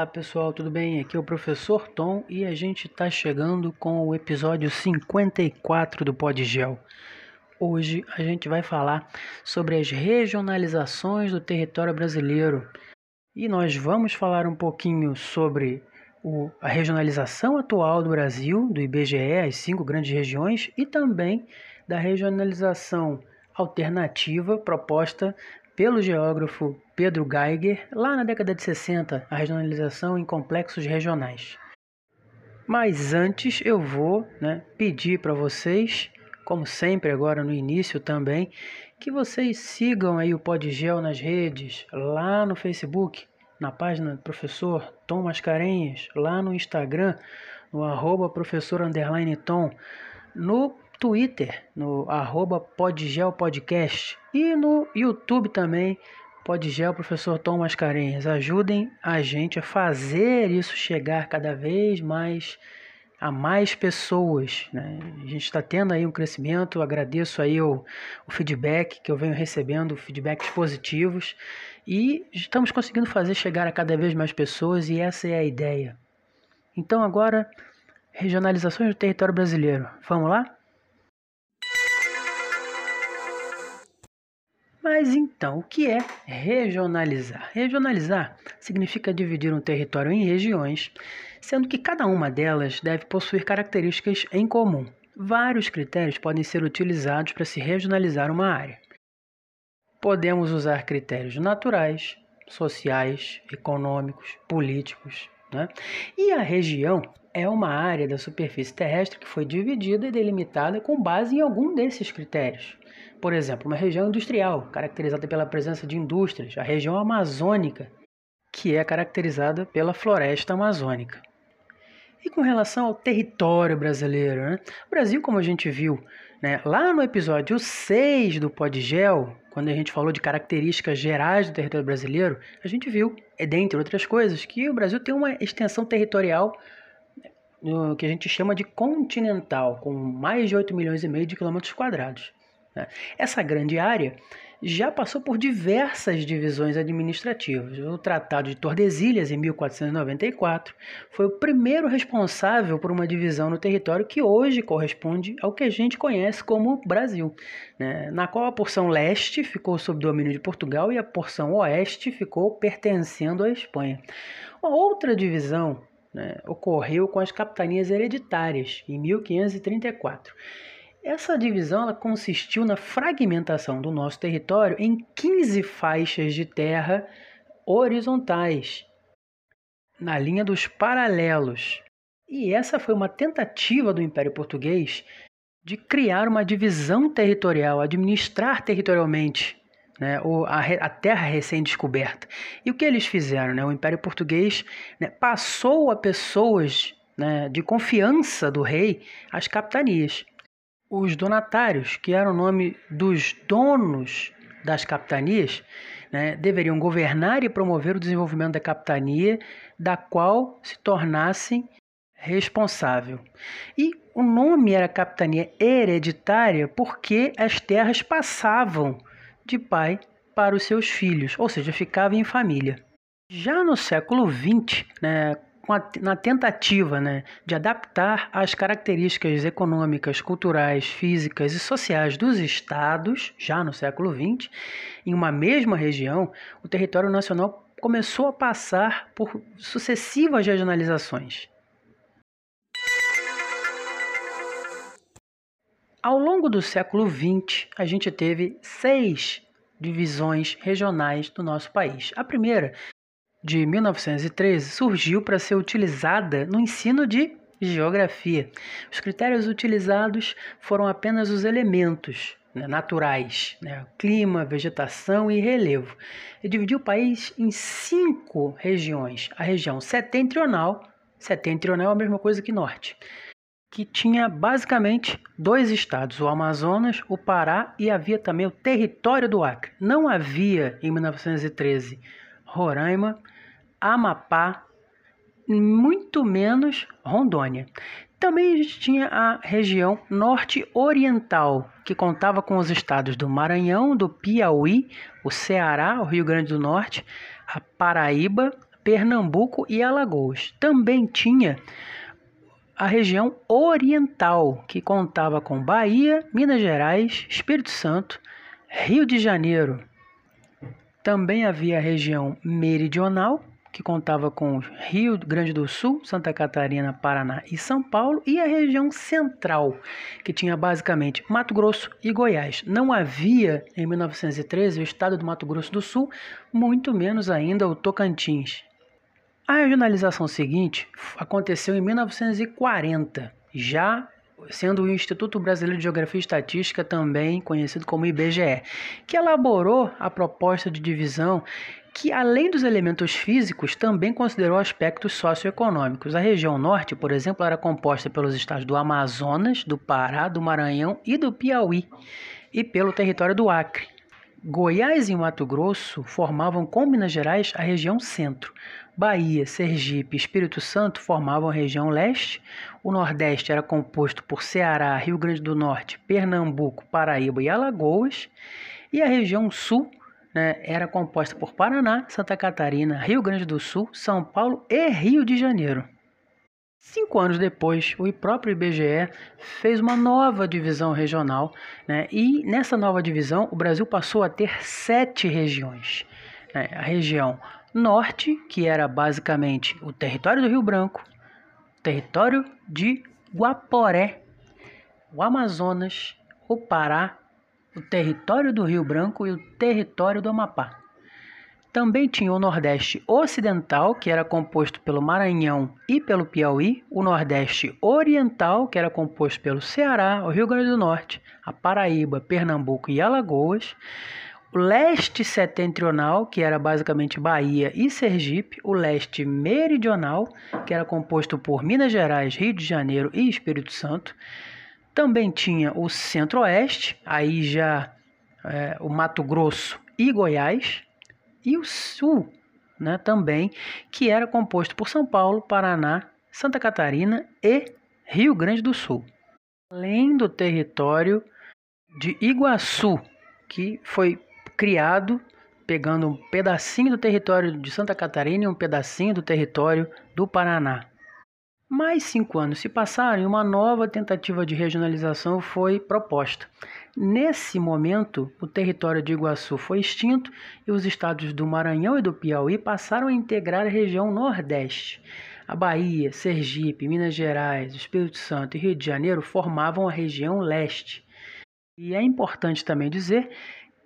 Olá pessoal, tudo bem? Aqui é o professor Tom e a gente está chegando com o episódio 54 do Podgel. Hoje a gente vai falar sobre as regionalizações do território brasileiro e nós vamos falar um pouquinho sobre o, a regionalização atual do Brasil, do IBGE, as cinco grandes regiões, e também da regionalização alternativa proposta pelo geógrafo Pedro Geiger lá na década de 60, a regionalização em complexos regionais. Mas antes eu vou né, pedir para vocês, como sempre agora no início também, que vocês sigam aí o Podgel nas redes, lá no Facebook, na página do professor Tom Mascarenhas, lá no Instagram, no arroba professor Tom, no Twitter, no arroba e no YouTube também, Podgel Professor Tom Mascarenhas. Ajudem a gente a fazer isso chegar cada vez mais a mais pessoas. Né? A gente está tendo aí um crescimento, agradeço aí o, o, feedback que eu venho recebendo, feedbacks positivos, e estamos conseguindo fazer chegar a cada vez mais pessoas e essa é a ideia. Então agora, regionalizações do território brasileiro. Vamos lá? Mas então, o que é regionalizar? Regionalizar significa dividir um território em regiões, sendo que cada uma delas deve possuir características em comum. Vários critérios podem ser utilizados para se regionalizar uma área. Podemos usar critérios naturais, sociais, econômicos, políticos. Né? E a região é uma área da superfície terrestre que foi dividida e delimitada com base em algum desses critérios. Por exemplo, uma região industrial, caracterizada pela presença de indústrias, a região amazônica, que é caracterizada pela floresta amazônica. E com relação ao território brasileiro, né? o Brasil, como a gente viu né, lá no episódio 6 do Podgel, quando a gente falou de características gerais do território brasileiro, a gente viu, dentre outras coisas, que o Brasil tem uma extensão territorial né, que a gente chama de continental, com mais de 8 milhões e meio de quilômetros quadrados. Né? Essa grande área já passou por diversas divisões administrativas. O Tratado de Tordesilhas, em 1494, foi o primeiro responsável por uma divisão no território que hoje corresponde ao que a gente conhece como Brasil, né? na qual a porção leste ficou sob domínio de Portugal e a porção oeste ficou pertencendo à Espanha. Uma outra divisão né, ocorreu com as capitanias hereditárias, em 1534. Essa divisão consistiu na fragmentação do nosso território em 15 faixas de terra horizontais, na linha dos paralelos. E essa foi uma tentativa do Império Português de criar uma divisão territorial, administrar territorialmente né, a, a, terra recém-descoberta. E o que eles fizeram? Né? O Império Português né, passou a pessoas né, de confiança do rei as capitanias. Os donatários, que era o nome dos donos das capitanias, né, deveriam governar e promover o desenvolvimento da capitania, da qual se tornassem responsável. E o nome era capitania hereditária porque as terras passavam de pai para os seus filhos, ou seja, ficava em família. Já no século XX, né, na tentativa né, de adaptar as características econômicas, culturais, físicas e sociais dos estados, já no século XX, em uma mesma região, o território nacional começou a passar por sucessivas regionalizações. Ao longo do século XX, a gente teve seis divisões regionais do nosso país. A primeira de 1913 surgiu para ser utilizada no ensino de geografia. Os critérios utilizados foram apenas os elementos né, naturais, né, clima, vegetação e relevo. E dividiu o país em cinco regiões: a região setentrional, setentrional é a mesma coisa que norte, que tinha basicamente dois estados, o Amazonas, o Pará e havia também o território do Acre. Não havia em 1913 Roraima, Amapá, muito menos Rondônia. Também a gente tinha a região norte-oriental, que contava com os estados do Maranhão, do Piauí, o Ceará, o Rio Grande do Norte, a Paraíba, Pernambuco e Alagoas. Também tinha a região oriental, que contava com Bahia, Minas Gerais, Espírito Santo, Rio de Janeiro. Também havia a região meridional, que contava com Rio Grande do Sul, Santa Catarina, Paraná e São Paulo, e a região central, que tinha basicamente Mato Grosso e Goiás. Não havia, em 1913, o estado do Mato Grosso do Sul, muito menos ainda o Tocantins. A regionalização seguinte aconteceu em 1940, já sendo o Instituto Brasileiro de Geografia e Estatística, também conhecido como IBGE, que elaborou a proposta de divisão que, além dos elementos físicos, também considerou aspectos socioeconômicos. A região norte, por exemplo, era composta pelos estados do Amazonas, do Pará, do Maranhão e do Piauí, e pelo território do Acre. Goiás e Mato Grosso formavam com Minas Gerais a região centro. Bahia, Sergipe e Espírito Santo formavam a região leste. O Nordeste era composto por Ceará, Rio Grande do Norte, Pernambuco, Paraíba e Alagoas. E a região sul né, era composta por Paraná, Santa Catarina, Rio Grande do Sul, São Paulo e Rio de Janeiro. Cinco anos depois, o próprio IBGE fez uma nova divisão regional, né, e nessa nova divisão o Brasil passou a ter sete regiões. Né, a região norte, que era basicamente o território do Rio Branco, território de Guaporé, o Amazonas, o Pará o território do Rio Branco e o território do Amapá. Também tinha o Nordeste Ocidental, que era composto pelo Maranhão e pelo Piauí, o Nordeste Oriental, que era composto pelo Ceará, o Rio Grande do Norte, a Paraíba, Pernambuco e Alagoas, Leste Setentrional, que era basicamente Bahia e Sergipe, o Leste Meridional, que era composto por Minas Gerais, Rio de Janeiro e Espírito Santo, também tinha o Centro-Oeste, aí já é, o Mato Grosso e Goiás, e o Sul, né, também, que era composto por São Paulo, Paraná, Santa Catarina e Rio Grande do Sul. Além do território de Iguaçu, que foi criado pegando um pedacinho do território de Santa Catarina e um pedacinho do território do Paraná. Mais cinco anos se passaram e uma nova tentativa de regionalização foi proposta. Nesse momento, o território de Iguaçu foi extinto e os estados do Maranhão e do Piauí passaram a integrar a região Nordeste. A Bahia, Sergipe, Minas Gerais, Espírito Santo e Rio de Janeiro formavam a região Leste. E é importante também dizer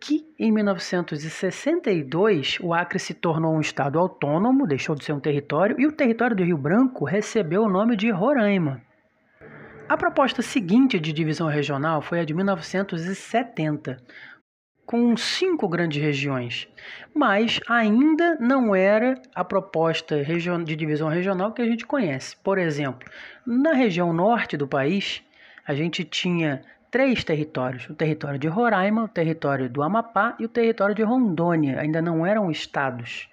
que em 1962 o Acre se tornou um estado autônomo, deixou de ser um território, e o território do Rio Branco recebeu o nome de Roraima. A proposta seguinte de divisão regional foi a de 1970, com cinco grandes regiões, mas ainda não era a proposta de divisão regional que a gente conhece. Por exemplo, na região norte do país, a gente tinha três territórios: o território de Roraima, o território do Amapá e o território de Rondônia. Ainda não eram estados.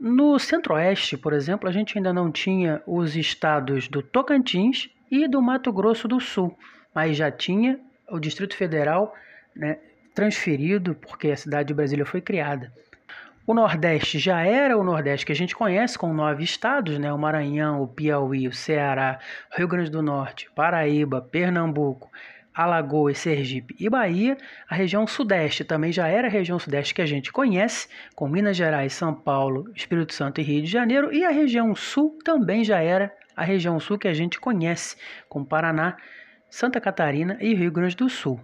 No centro-oeste, por exemplo, a gente ainda não tinha os estados do Tocantins e do Mato Grosso do Sul, mas já tinha o Distrito Federal né, transferido porque a cidade de Brasília foi criada. O Nordeste já era o Nordeste que a gente conhece, com nove estados, né? o Maranhão, o Piauí, o Ceará, Rio Grande do Norte, Paraíba, Pernambuco, Alagoas, Sergipe e Bahia. A região Sudeste também já era a região Sudeste que a gente conhece, com Minas Gerais, São Paulo, Espírito Santo e Rio de Janeiro. E a região Sul também já era a região Sul que a gente conhece, com Paraná, Santa Catarina e Rio Grande do Sul.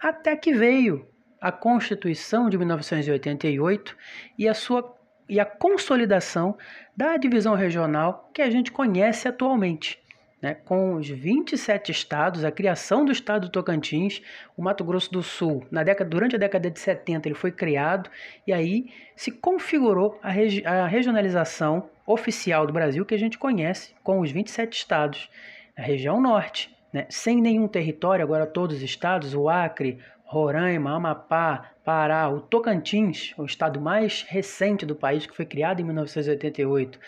Até que veio a Constituição de 1988 e a sua e a consolidação da divisão regional que a gente conhece atualmente né, com os 27 estados, a criação do estado do Tocantins, o Mato Grosso do Sul, na década, durante a década de 70 ele foi criado e aí se configurou a, regi a regionalização oficial do Brasil que a gente conhece com os 27 estados, a região norte, né, sem nenhum território, agora todos os estados, o Acre, Roraima, Amapá, Pará, o Tocantins, o estado mais recente do país que foi criado em 1988,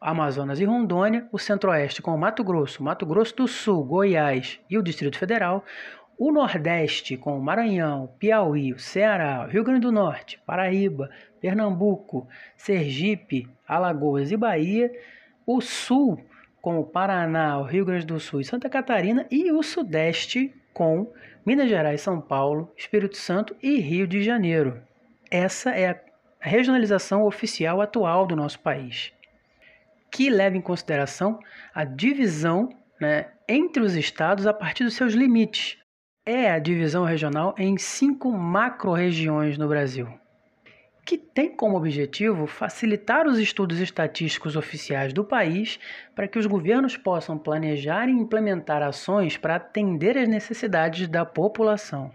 Amazonas e Rondônia, o Centro-Oeste com o Mato Grosso, Mato Grosso do Sul, Goiás e o Distrito Federal, O Nordeste, com o Maranhão, Piauí, Ceará, Rio Grande do Norte, Paraíba, Pernambuco, Sergipe, Alagoas e Bahia. O Sul, com o Paraná, o Rio Grande do Sul e Santa Catarina. E o Sudeste, com Minas Gerais, São Paulo, Espírito Santo e Rio de Janeiro. Essa é a regionalização oficial atual do nosso país, que leva em consideração a divisão né, entre os estados a partir dos seus limites. É a divisão regional em cinco macro-regiões no Brasil, que tem como objetivo facilitar os estudos estatísticos oficiais do país para que os governos possam planejar e implementar ações para atender às necessidades da população.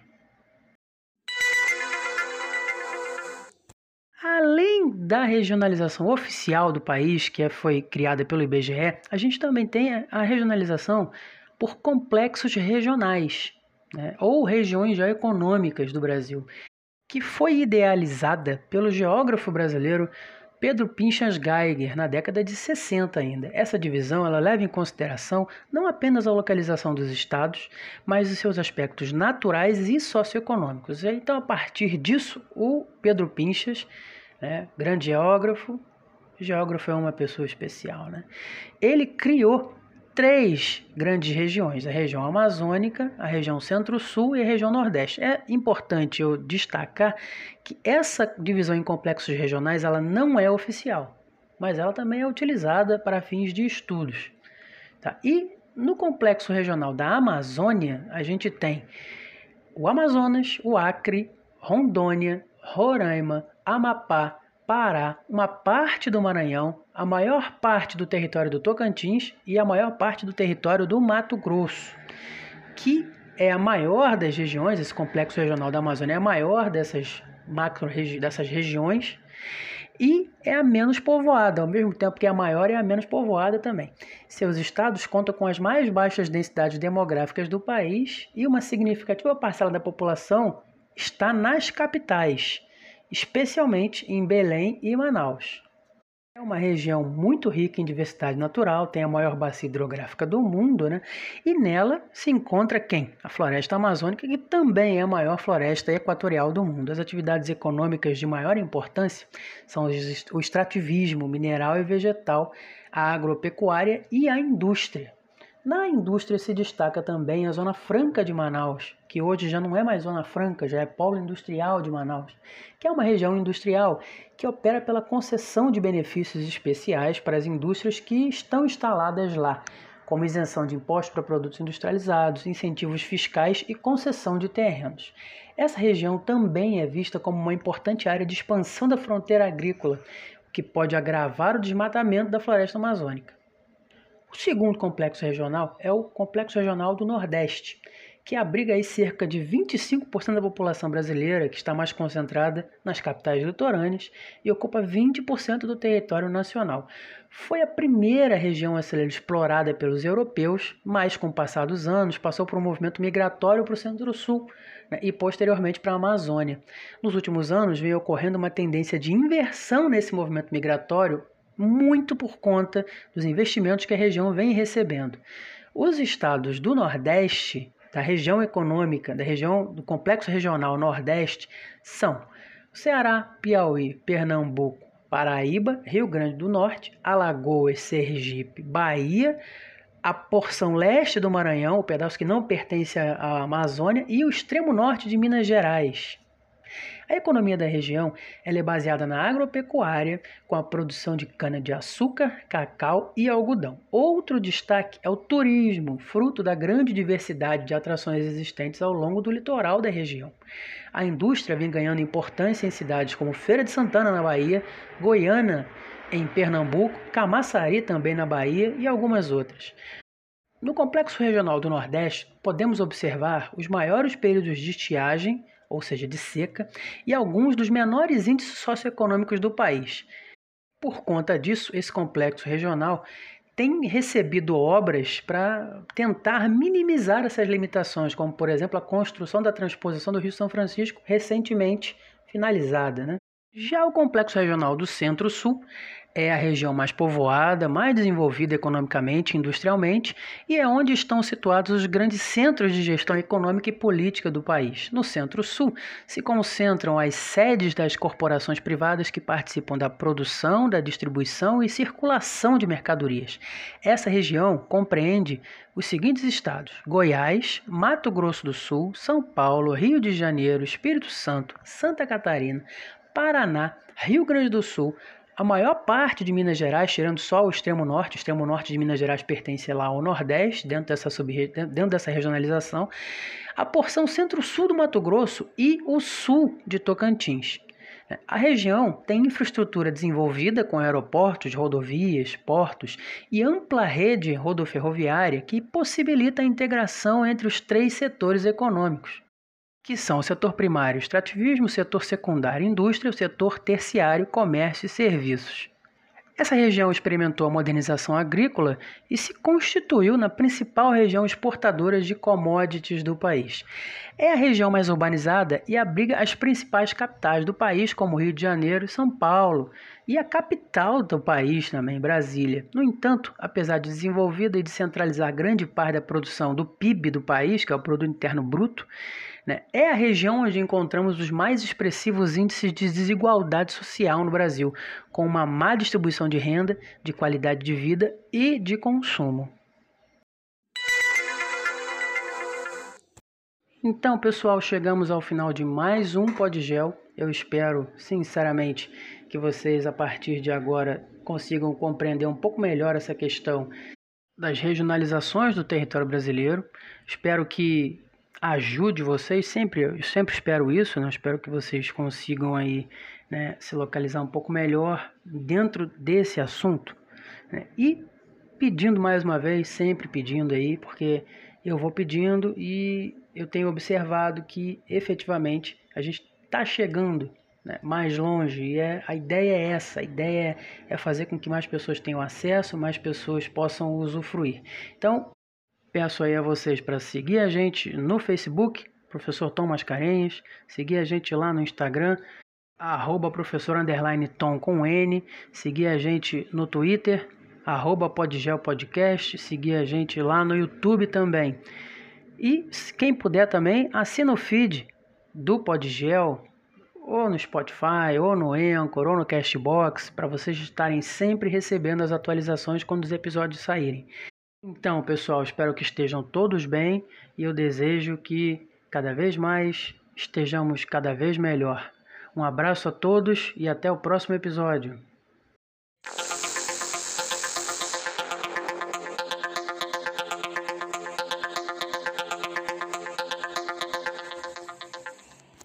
Além da regionalização oficial do país, que foi criada pelo IBGE, a gente também tem a regionalização por complexos regionais, né, ou regiões geoeconômicas do Brasil, que foi idealizada pelo geógrafo brasileiro Pedro Pinchas Geiger na década de 60 ainda. Essa divisão ela leva em consideração não apenas a localização dos estados, mas os seus aspectos naturais e socioeconômicos. Então, a partir disso, o Pedro Pinchas né? grande geógrafo. Geógrafo é uma pessoa especial, né? Ele criou três grandes regiões: a região amazônica, a região centro-sul e a região nordeste. É importante eu destacar que essa divisão em complexos regionais ela não é oficial, mas ela também é utilizada para fins de estudos. Tá? E no complexo regional da Amazônia, a gente tem o Amazonas, o Acre, Rondônia, Roraima, Amapá, Pará, uma parte do Maranhão, a maior parte do território do Tocantins e a maior parte do território do Mato Grosso, que é a maior das regiões, esse complexo regional da Amazônia é a maior dessas macro dessas regiões e é a menos povoada, ao mesmo tempo que é a maior e a menos povoada também. Seus estados contam com as mais baixas densidades demográficas do país e uma significativa parcela da população está nas capitais especialmente em Belém e Manaus. É uma região muito rica em diversidade natural, tem a maior bacia hidrográfica do mundo, né? E nela se encontra quem? A floresta amazônica, que também é a maior floresta equatorial do mundo. As atividades econômicas de maior importância são o extrativismo mineral e vegetal, a agropecuária e a indústria. Na indústria se destaca também a Zona Franca de Manaus, que hoje já não é mais Zona Franca, já é Polo Industrial de Manaus, que é uma região industrial que opera pela concessão de benefícios especiais para as indústrias que estão instaladas lá, como isenção de impostos para produtos industrializados, incentivos fiscais e concessão de terrenos. Essa região também é vista como uma importante área de expansão da fronteira agrícola, o que pode agravar o desmatamento da floresta amazônica. O segundo complexo regional é o Complexo Regional do Nordeste, que abriga aí cerca de 25% da população brasileira, que está mais concentrada nas capitais litorâneas e ocupa 20% do território nacional. Foi a primeira região a ser explorada pelos europeus, mas com o passar dos anos passou por um movimento migratório para o centro-sul né, e posteriormente para a Amazônia. Nos últimos anos veio ocorrendo uma tendência de inversão nesse movimento migratório muito por conta dos investimentos que a região vem recebendo. Os estados do Nordeste, da região econômica, da região do complexo regional Nordeste, são Ceará, Piauí, Pernambuco, Paraíba, Rio Grande do Norte, Alagoas, Sergipe, Bahia, a porção leste do Maranhão, o pedaço que não pertence à Amazônia, e o extremo norte de Minas Gerais. A economia da região é baseada na agropecuária, com a produção de cana-de-açúcar, cacau e algodão. Outro destaque é o turismo, fruto da grande diversidade de atrações existentes ao longo do litoral da região. A indústria vem ganhando importância em cidades como Feira de Santana, na Bahia, Goiânia, em Pernambuco, Camaçari, também na Bahia, e algumas outras. No complexo regional do Nordeste, podemos observar os maiores períodos de estiagem ou seja, de seca, e alguns dos menores índices socioeconômicos do país. Por conta disso, esse complexo regional tem recebido obras para tentar minimizar essas limitações, como, por exemplo, a construção da transposição do Rio São Francisco, recentemente finalizada. Né? Já o complexo regional do Centro-Sul é a região mais povoada, mais desenvolvida economicamente e industrialmente e é onde estão situados os grandes centros de gestão econômica e política do país. No Centro-Sul se concentram as sedes das corporações privadas que participam da produção, da distribuição e circulação de mercadorias. Essa região compreende os seguintes estados: Goiás, Mato Grosso do Sul, São Paulo, Rio de Janeiro, Espírito Santo, Santa Catarina, Paraná, Rio Grande do Sul, a maior parte de Minas Gerais, tirando só o extremo norte, o extremo norte de Minas Gerais pertence lá ao Nordeste, dentro dessa, sub, dentro dessa regionalização, a porção centro-sul do Mato Grosso e o sul de Tocantins. A região tem infraestrutura desenvolvida com aeroportos, rodovias, portos e ampla rede rodoferroviária que possibilita a integração entre os três setores econômicos que são o setor primário, extrativismo, o setor secundário, indústria, o setor terciário, comércio e serviços. Essa região experimentou a modernização agrícola e se constituiu na principal região exportadora de commodities do país. É a região mais urbanizada e abriga as principais capitais do país, como Rio de Janeiro e São Paulo, e a capital do país também, Brasília. No entanto, apesar de desenvolvida e de centralizar grande parte da produção do PIB do país, que é o Produto Interno Bruto, né? É a região onde encontramos os mais expressivos índices de desigualdade social no Brasil, com uma má distribuição de renda, de qualidade de vida e de consumo. Então, pessoal, chegamos ao final de mais um Podgel. Eu espero, sinceramente, que vocês a partir de agora consigam compreender um pouco melhor essa questão das regionalizações do território brasileiro. Espero que ajude vocês, sempre, eu sempre espero isso, né? espero que vocês consigam aí né, se localizar um pouco melhor dentro desse assunto. Né? E pedindo mais uma vez, sempre pedindo aí, porque eu vou pedindo e eu tenho observado que efetivamente a gente está chegando né, mais longe e é, a ideia é essa, a ideia é, é fazer com que mais pessoas tenham acesso, mais pessoas possam usufruir. Então, Peço aí a vocês para seguir a gente no Facebook, professor Tom Mascarenhas, seguir a gente lá no Instagram, arroba professor underline Tom com N, seguir a gente no Twitter, arroba Podgel Podcast, seguir a gente lá no YouTube também. E quem puder também, assina o feed do Podgel, ou no Spotify, ou no Anchor, ou no Castbox, para vocês estarem sempre recebendo as atualizações quando os episódios saírem. Então, pessoal, espero que estejam todos bem e eu desejo que cada vez mais estejamos cada vez melhor. Um abraço a todos e até o próximo episódio.